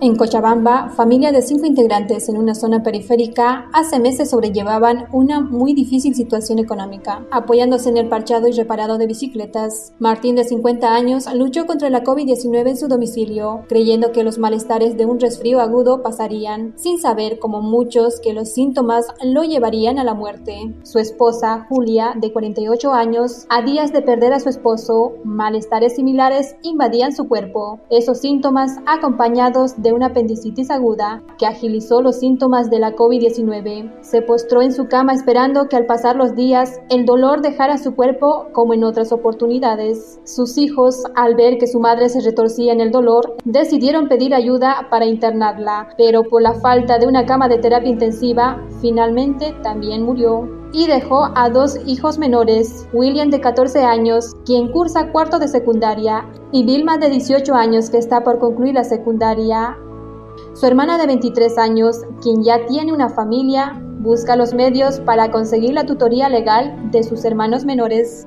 En Cochabamba, familia de cinco integrantes en una zona periférica hace meses sobrellevaban una muy difícil situación económica, apoyándose en el parchado y reparado de bicicletas. Martín, de 50 años, luchó contra la COVID-19 en su domicilio, creyendo que los malestares de un resfrío agudo pasarían, sin saber, como muchos, que los síntomas lo llevarían a la muerte. Su esposa, Julia, de 48 años, a días de perder a su esposo, malestares similares invadían su cuerpo. Esos síntomas, acompañados de una apendicitis aguda que agilizó los síntomas de la COVID-19. Se postró en su cama esperando que al pasar los días el dolor dejara su cuerpo como en otras oportunidades. Sus hijos, al ver que su madre se retorcía en el dolor, decidieron pedir ayuda para internarla, pero por la falta de una cama de terapia intensiva, finalmente también murió y dejó a dos hijos menores, William de 14 años, quien cursa cuarto de secundaria, y Vilma de 18 años, que está por concluir la secundaria. Su hermana de 23 años, quien ya tiene una familia, busca los medios para conseguir la tutoría legal de sus hermanos menores.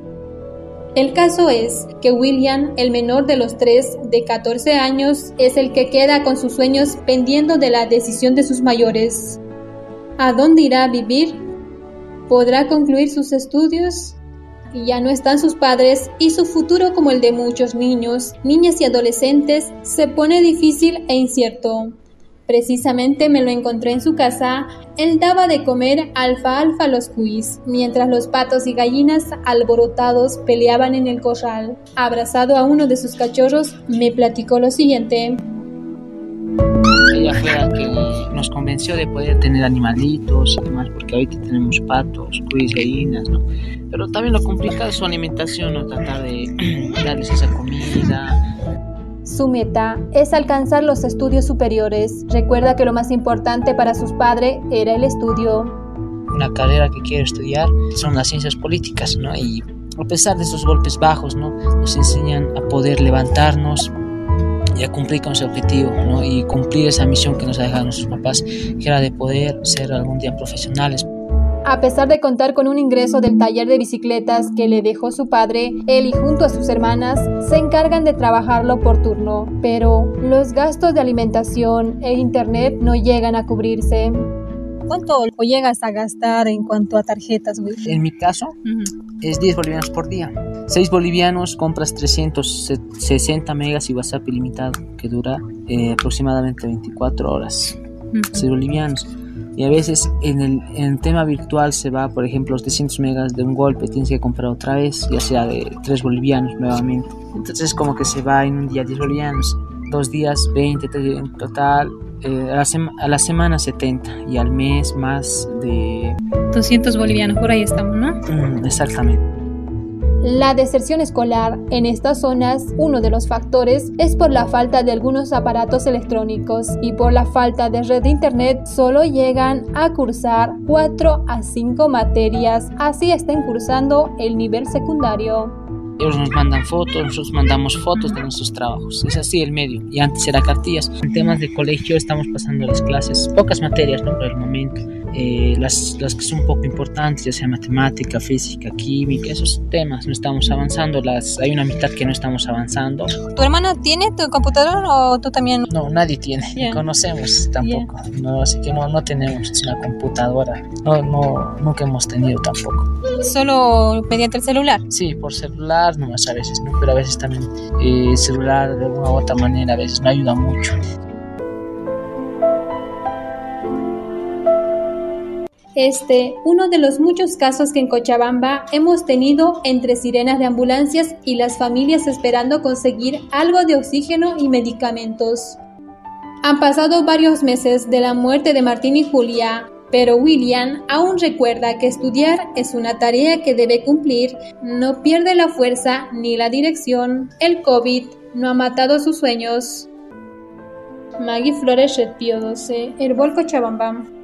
El caso es que William, el menor de los tres, de 14 años, es el que queda con sus sueños pendiendo de la decisión de sus mayores. ¿A dónde irá a vivir? Podrá concluir sus estudios y ya no están sus padres y su futuro como el de muchos niños, niñas y adolescentes se pone difícil e incierto. Precisamente me lo encontré en su casa, él daba de comer alfa-alfa a los cuis, mientras los patos y gallinas alborotados peleaban en el corral. Abrazado a uno de sus cachorros, me platicó lo siguiente. Ella fue la que nos convenció de poder tener animalitos y demás, porque ahorita tenemos patos, cuis, gallinas, ¿no? Pero también lo complicado es su alimentación, ¿no? Tratar de darles esa comida. Su meta es alcanzar los estudios superiores. Recuerda que lo más importante para sus padres era el estudio. Una carrera que quiere estudiar son las ciencias políticas, ¿no? Y a pesar de esos golpes bajos, ¿no? Nos enseñan a poder levantarnos, y a cumplir con ese objetivo ¿no? y cumplir esa misión que nos ha dejado nuestros papás, que era de poder ser algún día profesionales. A pesar de contar con un ingreso del taller de bicicletas que le dejó su padre, él y junto a sus hermanas se encargan de trabajarlo por turno, pero los gastos de alimentación e internet no llegan a cubrirse. ¿Cuánto llegas a gastar en cuanto a tarjetas, En mi caso, es 10 bolivianos por día. 6 bolivianos compras 360 megas y WhatsApp ilimitado, que dura eh, aproximadamente 24 horas. 6 bolivianos. Y a veces en el, en el, tema virtual se va, por ejemplo, los 300 megas de un golpe, tienes que comprar otra vez, ya sea de 3 bolivianos nuevamente. Entonces como que se va en un día 10 bolivianos, dos días 20, en total eh, a, la semana 70 y al mes más de 200 bolivianos, por ahí estamos, ¿no? Mm, exactamente. La deserción escolar en estas zonas, uno de los factores es por la falta de algunos aparatos electrónicos y por la falta de red de internet solo llegan a cursar 4 a 5 materias, así estén cursando el nivel secundario. Ellos nos mandan fotos, nosotros mandamos fotos de nuestros trabajos. Es así el medio. Y antes era cartillas. En temas de colegio estamos pasando las clases, pocas materias ¿no? por el momento. Eh, las, las, que son un poco importantes, ya sea matemática, física, química, esos temas no estamos avanzando. Las, hay una mitad que no estamos avanzando. ¿Tu hermana tiene tu computador o tú también? No, nadie tiene. Conocemos tampoco. No, así que no, no tenemos una computadora. No, no, nunca hemos tenido tampoco. ¿Solo mediante el celular? Sí, por celular no más a veces, ¿no? pero a veces también el eh, celular de alguna u otra manera a veces no ayuda mucho. Este, uno de los muchos casos que en Cochabamba hemos tenido entre sirenas de ambulancias y las familias esperando conseguir algo de oxígeno y medicamentos. Han pasado varios meses de la muerte de Martín y Julia, pero William aún recuerda que estudiar es una tarea que debe cumplir, no pierde la fuerza ni la dirección. El COVID no ha matado sus sueños. Maggie Flores Red Pío 12, Herbol Cochabamba.